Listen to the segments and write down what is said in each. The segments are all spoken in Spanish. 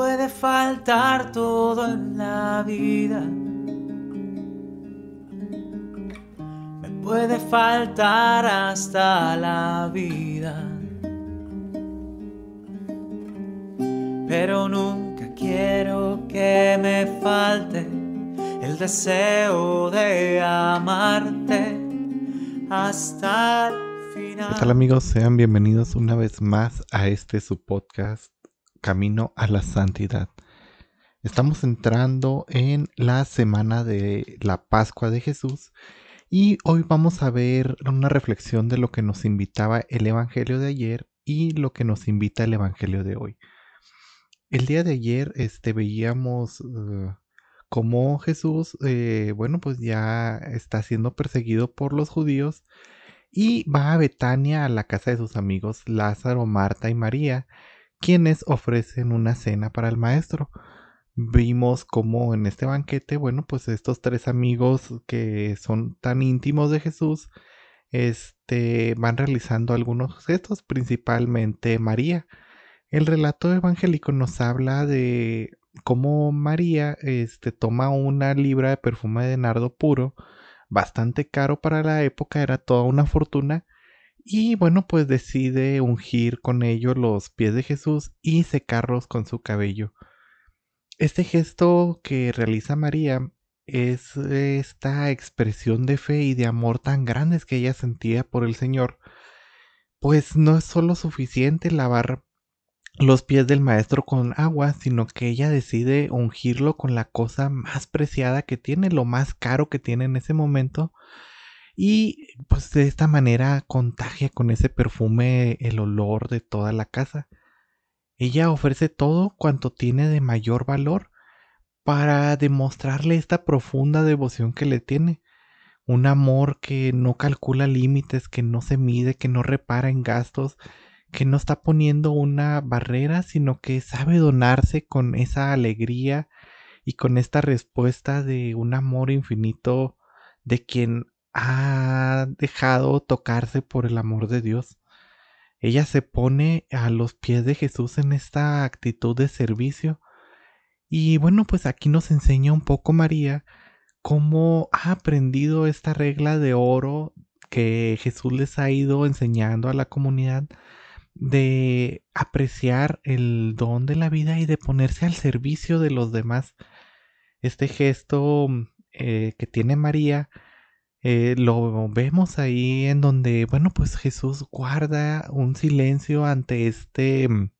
puede faltar todo en la vida. Me puede faltar hasta la vida. Pero nunca quiero que me falte el deseo de amarte hasta el final. ¿Qué tal amigos? Sean bienvenidos una vez más a este su podcast Camino a la Santidad. Estamos entrando en la semana de la Pascua de Jesús y hoy vamos a ver una reflexión de lo que nos invitaba el Evangelio de ayer y lo que nos invita el Evangelio de hoy. El día de ayer este, veíamos uh, cómo Jesús, eh, bueno, pues ya está siendo perseguido por los judíos y va a Betania a la casa de sus amigos Lázaro, Marta y María, quienes ofrecen una cena para el maestro. Vimos cómo en este banquete, bueno, pues estos tres amigos que son tan íntimos de Jesús, este, van realizando algunos gestos, principalmente María. El relato evangélico nos habla de cómo María este, toma una libra de perfume de nardo puro, bastante caro para la época, era toda una fortuna, y bueno, pues decide ungir con ello los pies de Jesús y secarlos con su cabello. Este gesto que realiza María es esta expresión de fe y de amor tan grandes que ella sentía por el Señor, pues no es solo suficiente lavar los pies del maestro con agua, sino que ella decide ungirlo con la cosa más preciada que tiene, lo más caro que tiene en ese momento, y pues de esta manera contagia con ese perfume el olor de toda la casa. Ella ofrece todo cuanto tiene de mayor valor para demostrarle esta profunda devoción que le tiene, un amor que no calcula límites, que no se mide, que no repara en gastos, que no está poniendo una barrera, sino que sabe donarse con esa alegría y con esta respuesta de un amor infinito de quien ha dejado tocarse por el amor de Dios. Ella se pone a los pies de Jesús en esta actitud de servicio. Y bueno, pues aquí nos enseña un poco María cómo ha aprendido esta regla de oro que Jesús les ha ido enseñando a la comunidad de apreciar el don de la vida y de ponerse al servicio de los demás. Este gesto eh, que tiene María eh, lo vemos ahí en donde, bueno, pues Jesús guarda un silencio ante este mm,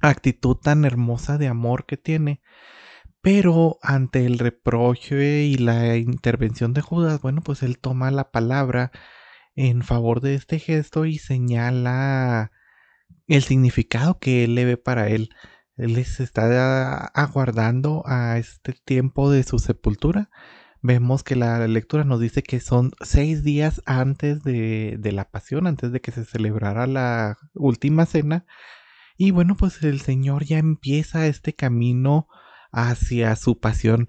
actitud tan hermosa de amor que tiene. Pero ante el reproche y la intervención de Judas, bueno, pues él toma la palabra en favor de este gesto y señala el significado que él le ve para él. Él les está aguardando a este tiempo de su sepultura vemos que la lectura nos dice que son seis días antes de, la pasión, antes de que se celebrara la última cena. Y bueno, pues el Señor ya empieza este camino hacia su pasión.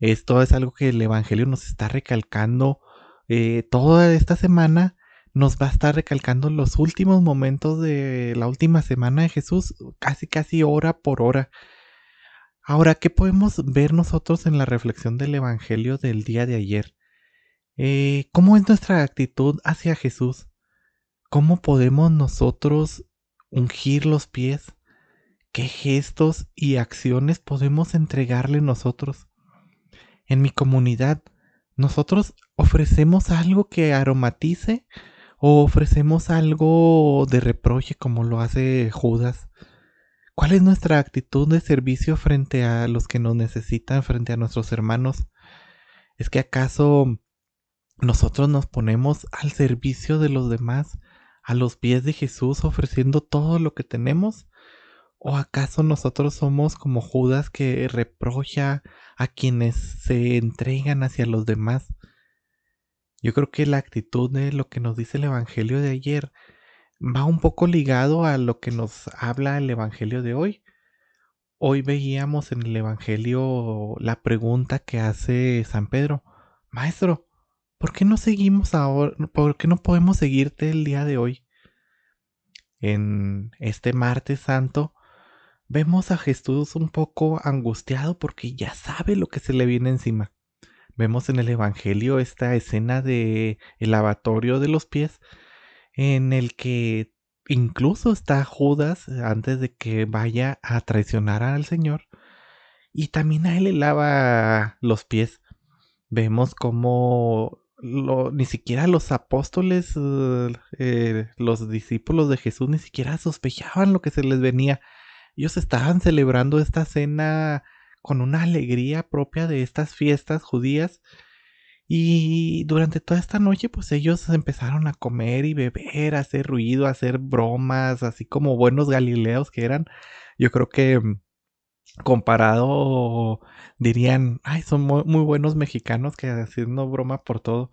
Esto es algo que el Evangelio nos está recalcando eh, toda esta semana. Nos va a estar recalcando los últimos momentos de la última semana de Jesús, casi casi hora por hora. Ahora, ¿qué podemos ver nosotros en la reflexión del Evangelio del día de ayer? Eh, ¿Cómo es nuestra actitud hacia Jesús? ¿Cómo podemos nosotros ungir los pies? ¿Qué gestos y acciones podemos entregarle nosotros? En mi comunidad, ¿nosotros ofrecemos algo que aromatice o ofrecemos algo de reproche como lo hace Judas? ¿Cuál es nuestra actitud de servicio frente a los que nos necesitan, frente a nuestros hermanos? ¿Es que acaso nosotros nos ponemos al servicio de los demás, a los pies de Jesús, ofreciendo todo lo que tenemos? ¿O acaso nosotros somos como Judas que reprocha a quienes se entregan hacia los demás? Yo creo que la actitud de lo que nos dice el Evangelio de ayer va un poco ligado a lo que nos habla el Evangelio de hoy. Hoy veíamos en el Evangelio la pregunta que hace San Pedro, Maestro, ¿por qué no seguimos ahora? ¿Por qué no podemos seguirte el día de hoy? En este martes santo vemos a Jesús un poco angustiado porque ya sabe lo que se le viene encima. Vemos en el Evangelio esta escena de el lavatorio de los pies en el que incluso está Judas antes de que vaya a traicionar al Señor y también a él le lava los pies. Vemos como ni siquiera los apóstoles, eh, los discípulos de Jesús, ni siquiera sospechaban lo que se les venía. Ellos estaban celebrando esta cena con una alegría propia de estas fiestas judías. Y durante toda esta noche, pues ellos empezaron a comer y beber, a hacer ruido, a hacer bromas, así como buenos galileos que eran. Yo creo que mm, comparado dirían, ay, son muy, buenos mexicanos que haciendo broma por todo.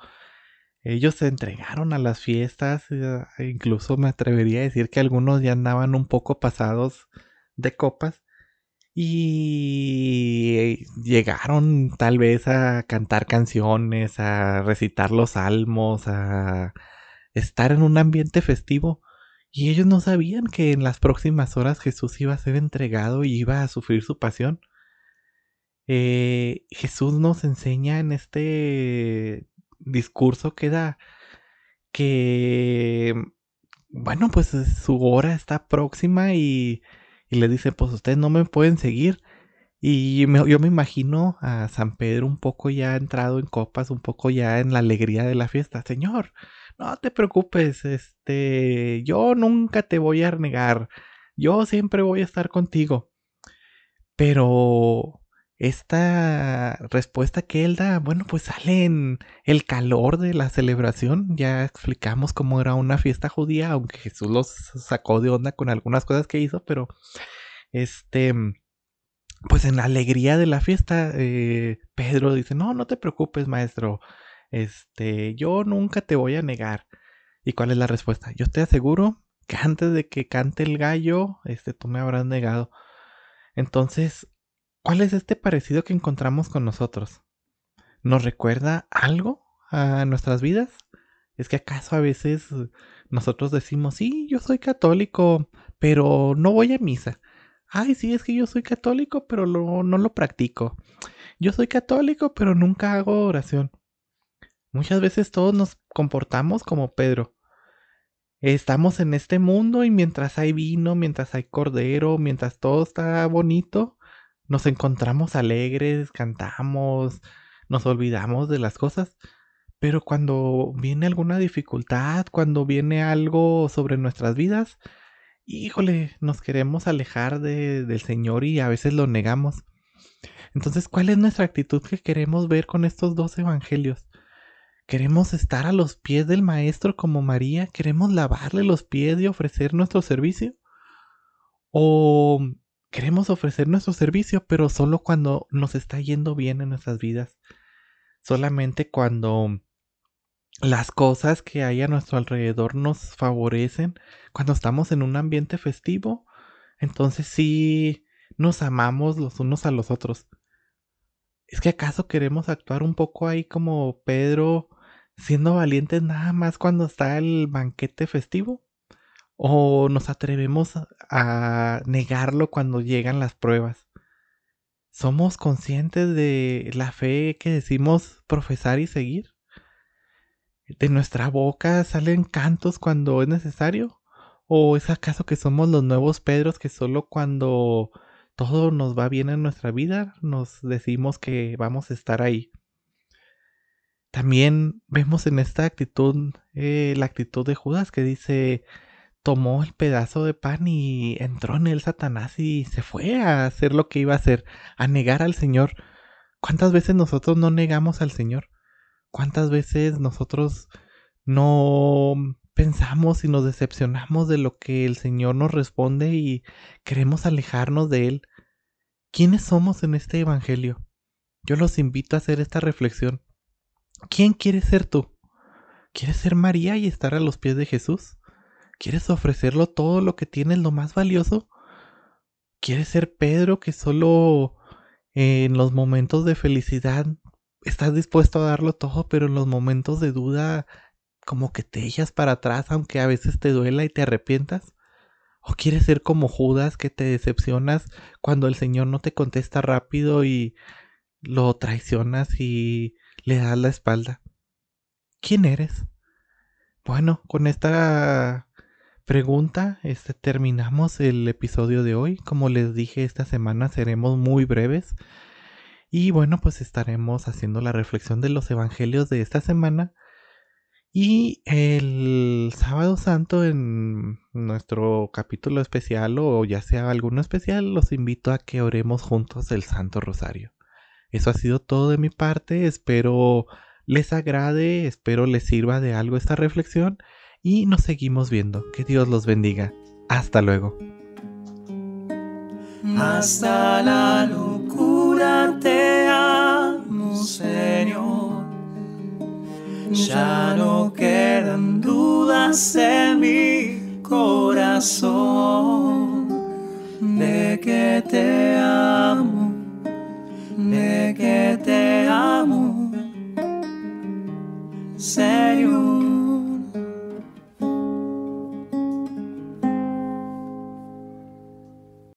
Ellos se entregaron a las fiestas, e incluso me atrevería a decir que algunos ya andaban un poco pasados de copas y llegaron tal vez a cantar canciones, a recitar los salmos, a estar en un ambiente festivo. Y ellos no sabían que en las próximas horas Jesús iba a ser entregado y iba a sufrir su pasión. Eh, Jesús nos enseña en este discurso que da que, bueno, pues su hora está próxima y y le dice, pues ustedes no me pueden seguir. Y yo me imagino a San Pedro un poco ya entrado en copas, un poco ya en la alegría de la fiesta. Señor, no te preocupes, este, yo nunca te voy a negar, yo siempre voy a estar contigo. Pero esta respuesta que él da, bueno, pues sale en el calor de la celebración. Ya explicamos cómo era una fiesta judía, aunque Jesús los sacó de onda con algunas cosas que hizo, pero este, pues en la alegría de la fiesta, eh, Pedro dice, no, no te preocupes, maestro, este, yo nunca te voy a negar. ¿Y cuál es la respuesta? Yo te aseguro que antes de que cante el gallo, este, tú me habrás negado. Entonces, ¿Cuál es este parecido que encontramos con nosotros? ¿Nos recuerda algo a nuestras vidas? ¿Es que acaso a veces nosotros decimos, sí, yo soy católico, pero no voy a misa? Ay, sí, es que yo soy católico, pero no lo practico. Yo soy católico, pero nunca hago oración. Muchas veces todos nos comportamos como Pedro. Estamos en este mundo y mientras hay vino, mientras hay cordero, mientras todo está bonito, nos encontramos alegres, cantamos, nos olvidamos de las cosas, pero cuando viene alguna dificultad, cuando viene algo sobre nuestras vidas, híjole, nos queremos alejar del Señor y a veces lo negamos. Entonces, ¿cuál es nuestra actitud que queremos ver con estos dos evangelios? ¿Queremos estar a los pies del Maestro como María? ¿Queremos lavarle los pies y ofrecer nuestro servicio? ¿O queremos ofrecer nuestro servicio, pero solo cuando nos está yendo bien en nuestras vidas. Solamente cuando las cosas que hay a nuestro alrededor nos favorecen, cuando estamos en un ambiente festivo, entonces sí nos amamos los unos a los otros. ¿Es que acaso queremos actuar un poco ahí como Pedro, siendo valientes nada más cuando está el banquete festivo? ¿O nos atrevemos a negarlo cuando llegan las pruebas? ¿Somos conscientes de la fe que decimos profesar y seguir? ¿De nuestra boca salen cantos cuando es necesario? ¿O es acaso que somos los nuevos Pedros que solo cuando todo nos va bien en nuestra vida nos decimos que vamos a estar ahí? También vemos en esta actitud eh, la actitud de Judas que dice, tomó el pedazo de pan y entró en él Satanás y se fue a hacer lo que iba a hacer, a negar al Señor. ¿Cuántas veces nosotros no negamos al Señor? ¿Cuántas veces nosotros no pensamos y nos decepcionamos de lo que el Señor nos responde y queremos alejarnos de Él? ¿Quiénes somos en este Evangelio? Yo los invito a hacer esta reflexión. ¿Quién quieres ser tú? ¿Quieres ser María y estar a los pies de Jesús? ¿Quieres ofrecerlo todo lo que tienes, lo más valioso? ¿Quieres ser Pedro que solo en los momentos de felicidad estás dispuesto a darlo todo, pero en los momentos de duda como que te echas para atrás aunque a veces te duela y te arrepientas? ¿O quieres ser como Judas que te decepcionas cuando el Señor no te contesta rápido y lo traicionas y le das la espalda? ¿Quién eres? Bueno, con esta pregunta este, terminamos el episodio de hoy. Como les dije, esta semana seremos muy breves. Y bueno, pues estaremos haciendo la reflexión de los evangelios de esta semana. Y el sábado santo en nuestro capítulo especial o ya sea alguno especial, los invito a que oremos juntos el Santo Rosario. Eso ha sido todo de mi parte. Espero les agrade, espero les sirva de algo esta reflexión y nos seguimos viendo. Que Dios los bendiga. Hasta luego. Hasta la locura te amo, Señor. Ya no quedan dudas en mi corazón